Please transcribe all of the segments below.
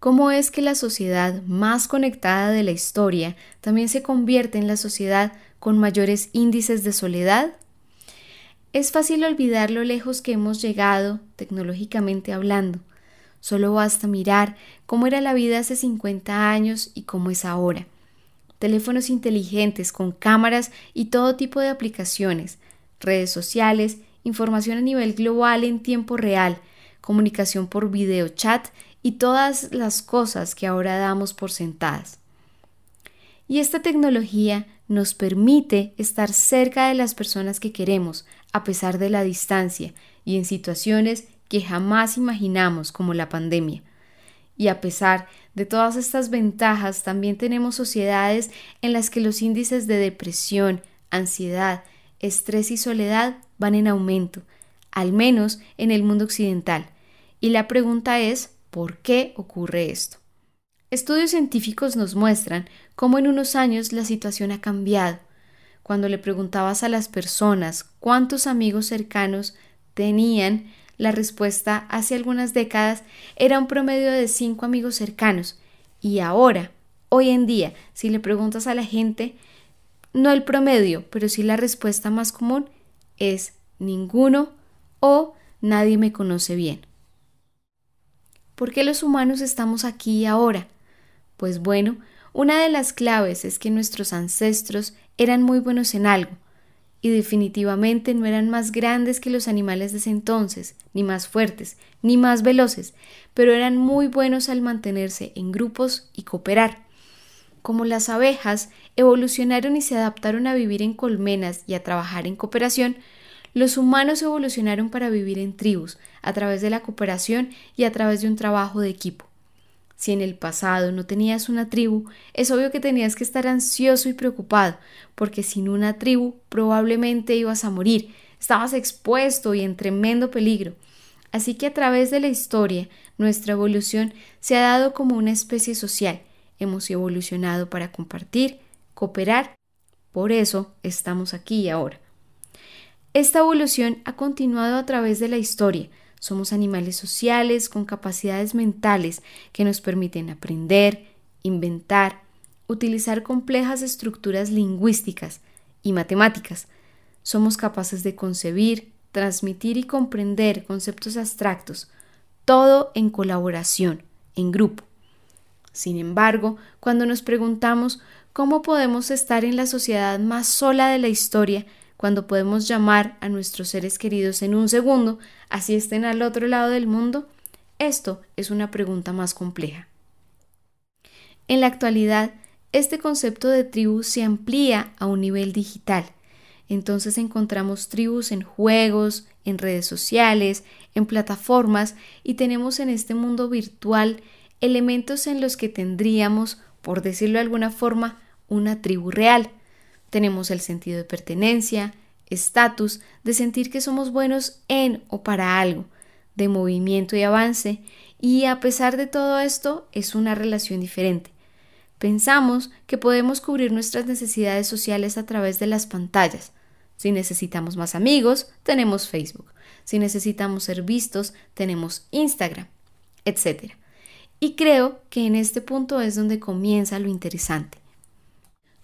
¿Cómo es que la sociedad más conectada de la historia también se convierte en la sociedad con mayores índices de soledad? Es fácil olvidar lo lejos que hemos llegado tecnológicamente hablando. Solo basta mirar cómo era la vida hace 50 años y cómo es ahora. Teléfonos inteligentes con cámaras y todo tipo de aplicaciones, redes sociales, información a nivel global en tiempo real, comunicación por video chat y todas las cosas que ahora damos por sentadas. Y esta tecnología nos permite estar cerca de las personas que queremos, a pesar de la distancia y en situaciones que jamás imaginamos como la pandemia. Y a pesar de todas estas ventajas, también tenemos sociedades en las que los índices de depresión, ansiedad, estrés y soledad van en aumento, al menos en el mundo occidental. Y la pregunta es, ¿por qué ocurre esto? Estudios científicos nos muestran cómo en unos años la situación ha cambiado. Cuando le preguntabas a las personas cuántos amigos cercanos tenían, la respuesta hace algunas décadas era un promedio de cinco amigos cercanos. Y ahora, hoy en día, si le preguntas a la gente, no el promedio, pero sí la respuesta más común es ninguno o nadie me conoce bien. ¿Por qué los humanos estamos aquí ahora? Pues bueno, una de las claves es que nuestros ancestros eran muy buenos en algo, y definitivamente no eran más grandes que los animales de ese entonces, ni más fuertes, ni más veloces, pero eran muy buenos al mantenerse en grupos y cooperar. Como las abejas evolucionaron y se adaptaron a vivir en colmenas y a trabajar en cooperación, los humanos evolucionaron para vivir en tribus, a través de la cooperación y a través de un trabajo de equipo. Si en el pasado no tenías una tribu, es obvio que tenías que estar ansioso y preocupado, porque sin una tribu probablemente ibas a morir, estabas expuesto y en tremendo peligro. Así que a través de la historia, nuestra evolución se ha dado como una especie social. Hemos evolucionado para compartir, cooperar. Por eso estamos aquí y ahora. Esta evolución ha continuado a través de la historia. Somos animales sociales con capacidades mentales que nos permiten aprender, inventar, utilizar complejas estructuras lingüísticas y matemáticas. Somos capaces de concebir, transmitir y comprender conceptos abstractos, todo en colaboración, en grupo. Sin embargo, cuando nos preguntamos cómo podemos estar en la sociedad más sola de la historia, cuando podemos llamar a nuestros seres queridos en un segundo, así estén al otro lado del mundo? Esto es una pregunta más compleja. En la actualidad, este concepto de tribu se amplía a un nivel digital. Entonces encontramos tribus en juegos, en redes sociales, en plataformas y tenemos en este mundo virtual elementos en los que tendríamos, por decirlo de alguna forma, una tribu real. Tenemos el sentido de pertenencia, estatus, de sentir que somos buenos en o para algo, de movimiento y avance, y a pesar de todo esto es una relación diferente. Pensamos que podemos cubrir nuestras necesidades sociales a través de las pantallas. Si necesitamos más amigos, tenemos Facebook. Si necesitamos ser vistos, tenemos Instagram, etc. Y creo que en este punto es donde comienza lo interesante.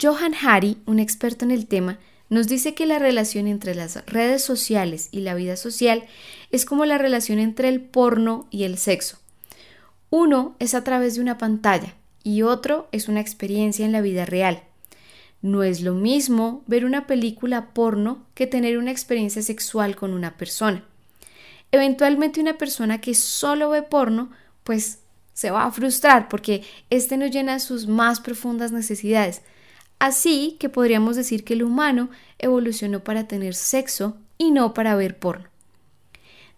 Johan Hari, un experto en el tema, nos dice que la relación entre las redes sociales y la vida social es como la relación entre el porno y el sexo. Uno es a través de una pantalla y otro es una experiencia en la vida real. No es lo mismo ver una película porno que tener una experiencia sexual con una persona. Eventualmente una persona que solo ve porno, pues se va a frustrar porque éste no llena sus más profundas necesidades, Así que podríamos decir que el humano evolucionó para tener sexo y no para ver porno.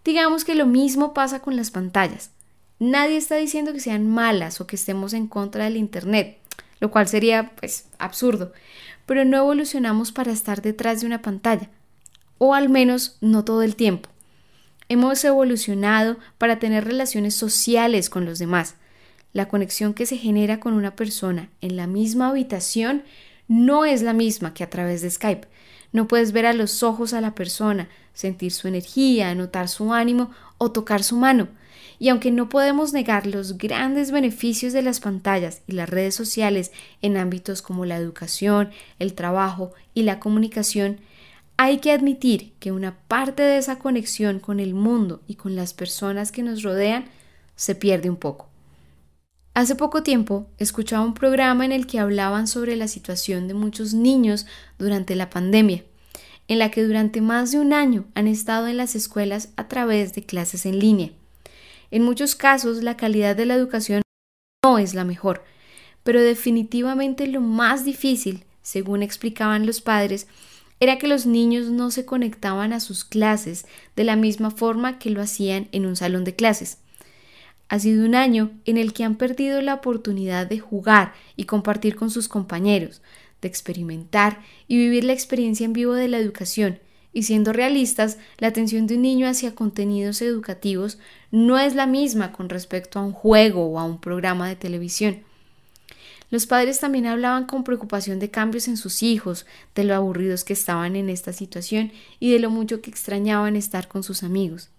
Digamos que lo mismo pasa con las pantallas. Nadie está diciendo que sean malas o que estemos en contra del Internet, lo cual sería pues absurdo, pero no evolucionamos para estar detrás de una pantalla, o al menos no todo el tiempo. Hemos evolucionado para tener relaciones sociales con los demás. La conexión que se genera con una persona en la misma habitación no es la misma que a través de Skype. No puedes ver a los ojos a la persona, sentir su energía, notar su ánimo o tocar su mano. Y aunque no podemos negar los grandes beneficios de las pantallas y las redes sociales en ámbitos como la educación, el trabajo y la comunicación, hay que admitir que una parte de esa conexión con el mundo y con las personas que nos rodean se pierde un poco. Hace poco tiempo escuchaba un programa en el que hablaban sobre la situación de muchos niños durante la pandemia, en la que durante más de un año han estado en las escuelas a través de clases en línea. En muchos casos la calidad de la educación no es la mejor, pero definitivamente lo más difícil, según explicaban los padres, era que los niños no se conectaban a sus clases de la misma forma que lo hacían en un salón de clases. Ha sido un año en el que han perdido la oportunidad de jugar y compartir con sus compañeros, de experimentar y vivir la experiencia en vivo de la educación, y siendo realistas, la atención de un niño hacia contenidos educativos no es la misma con respecto a un juego o a un programa de televisión. Los padres también hablaban con preocupación de cambios en sus hijos, de lo aburridos que estaban en esta situación y de lo mucho que extrañaban estar con sus amigos.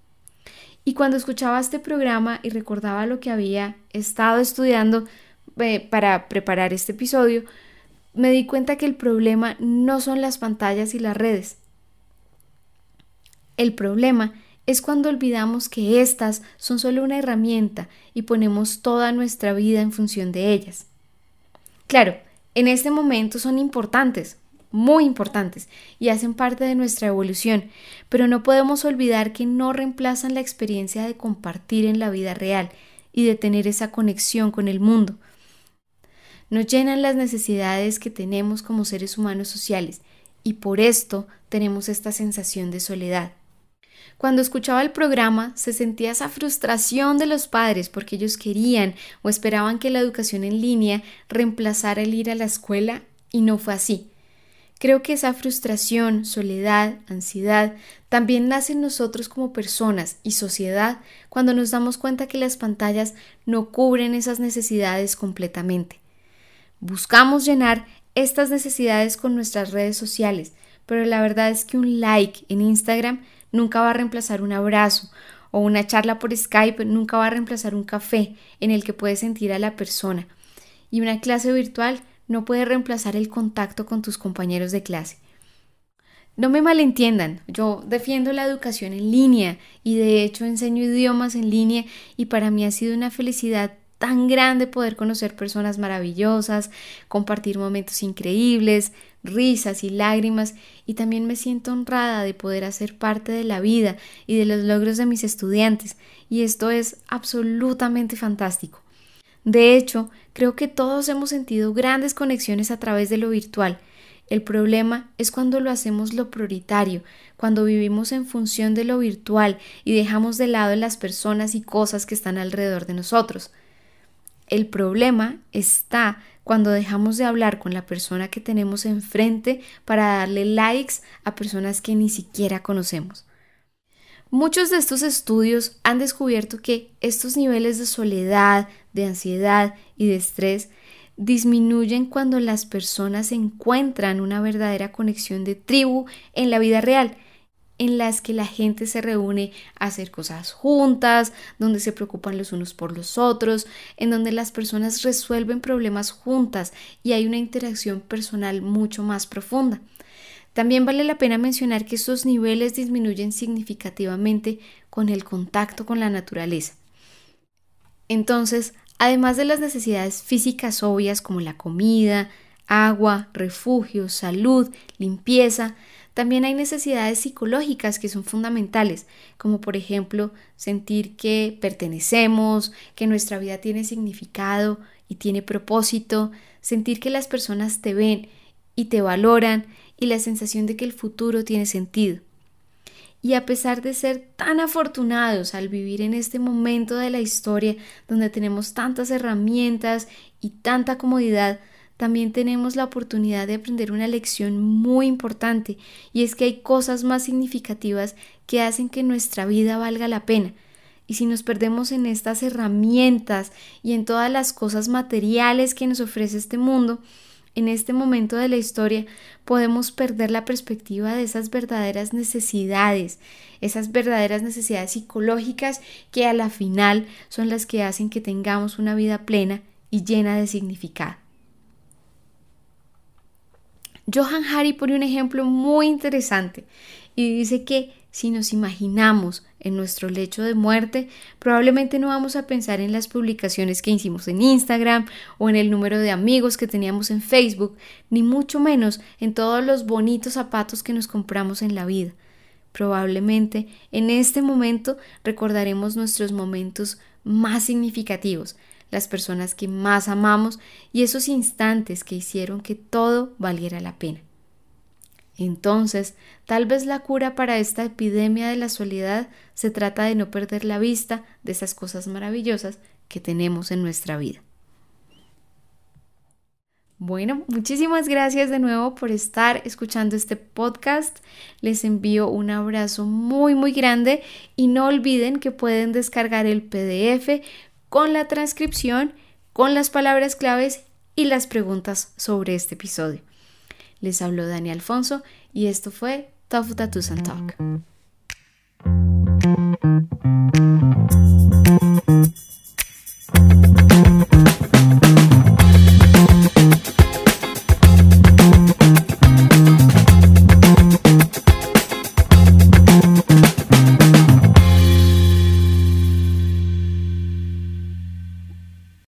Y cuando escuchaba este programa y recordaba lo que había estado estudiando eh, para preparar este episodio, me di cuenta que el problema no son las pantallas y las redes. El problema es cuando olvidamos que éstas son solo una herramienta y ponemos toda nuestra vida en función de ellas. Claro, en este momento son importantes, muy importantes y hacen parte de nuestra evolución, pero no podemos olvidar que no reemplazan la experiencia de compartir en la vida real y de tener esa conexión con el mundo. Nos llenan las necesidades que tenemos como seres humanos sociales y por esto tenemos esta sensación de soledad. Cuando escuchaba el programa se sentía esa frustración de los padres porque ellos querían o esperaban que la educación en línea reemplazara el ir a la escuela y no fue así. Creo que esa frustración, soledad, ansiedad también nace en nosotros como personas y sociedad cuando nos damos cuenta que las pantallas no cubren esas necesidades completamente. Buscamos llenar estas necesidades con nuestras redes sociales, pero la verdad es que un like en Instagram nunca va a reemplazar un abrazo o una charla por Skype nunca va a reemplazar un café en el que puedes sentir a la persona. Y una clase virtual no puede reemplazar el contacto con tus compañeros de clase. No me malentiendan, yo defiendo la educación en línea y de hecho enseño idiomas en línea y para mí ha sido una felicidad tan grande poder conocer personas maravillosas, compartir momentos increíbles, risas y lágrimas, y también me siento honrada de poder hacer parte de la vida y de los logros de mis estudiantes, y esto es absolutamente fantástico. De hecho, creo que todos hemos sentido grandes conexiones a través de lo virtual. El problema es cuando lo hacemos lo prioritario, cuando vivimos en función de lo virtual y dejamos de lado las personas y cosas que están alrededor de nosotros. El problema está cuando dejamos de hablar con la persona que tenemos enfrente para darle likes a personas que ni siquiera conocemos. Muchos de estos estudios han descubierto que estos niveles de soledad, de ansiedad y de estrés disminuyen cuando las personas encuentran una verdadera conexión de tribu en la vida real en las que la gente se reúne a hacer cosas juntas, donde se preocupan los unos por los otros, en donde las personas resuelven problemas juntas y hay una interacción personal mucho más profunda. También vale la pena mencionar que estos niveles disminuyen significativamente con el contacto con la naturaleza. Entonces, además de las necesidades físicas obvias como la comida, agua, refugio, salud, limpieza, también hay necesidades psicológicas que son fundamentales, como por ejemplo sentir que pertenecemos, que nuestra vida tiene significado y tiene propósito, sentir que las personas te ven y te valoran y la sensación de que el futuro tiene sentido. Y a pesar de ser tan afortunados al vivir en este momento de la historia donde tenemos tantas herramientas y tanta comodidad, también tenemos la oportunidad de aprender una lección muy importante y es que hay cosas más significativas que hacen que nuestra vida valga la pena. Y si nos perdemos en estas herramientas y en todas las cosas materiales que nos ofrece este mundo, en este momento de la historia podemos perder la perspectiva de esas verdaderas necesidades, esas verdaderas necesidades psicológicas que a la final son las que hacen que tengamos una vida plena y llena de significado. Johan Hari pone un ejemplo muy interesante y dice que si nos imaginamos en nuestro lecho de muerte, probablemente no vamos a pensar en las publicaciones que hicimos en Instagram o en el número de amigos que teníamos en Facebook, ni mucho menos en todos los bonitos zapatos que nos compramos en la vida. Probablemente en este momento recordaremos nuestros momentos más significativos, las personas que más amamos y esos instantes que hicieron que todo valiera la pena. Entonces, tal vez la cura para esta epidemia de la soledad se trata de no perder la vista de esas cosas maravillosas que tenemos en nuestra vida. Bueno, muchísimas gracias de nuevo por estar escuchando este podcast. Les envío un abrazo muy muy grande y no olviden que pueden descargar el PDF con la transcripción, con las palabras claves y las preguntas sobre este episodio. Les habló Dani Alfonso y esto fue Tough Tattoos and Talk.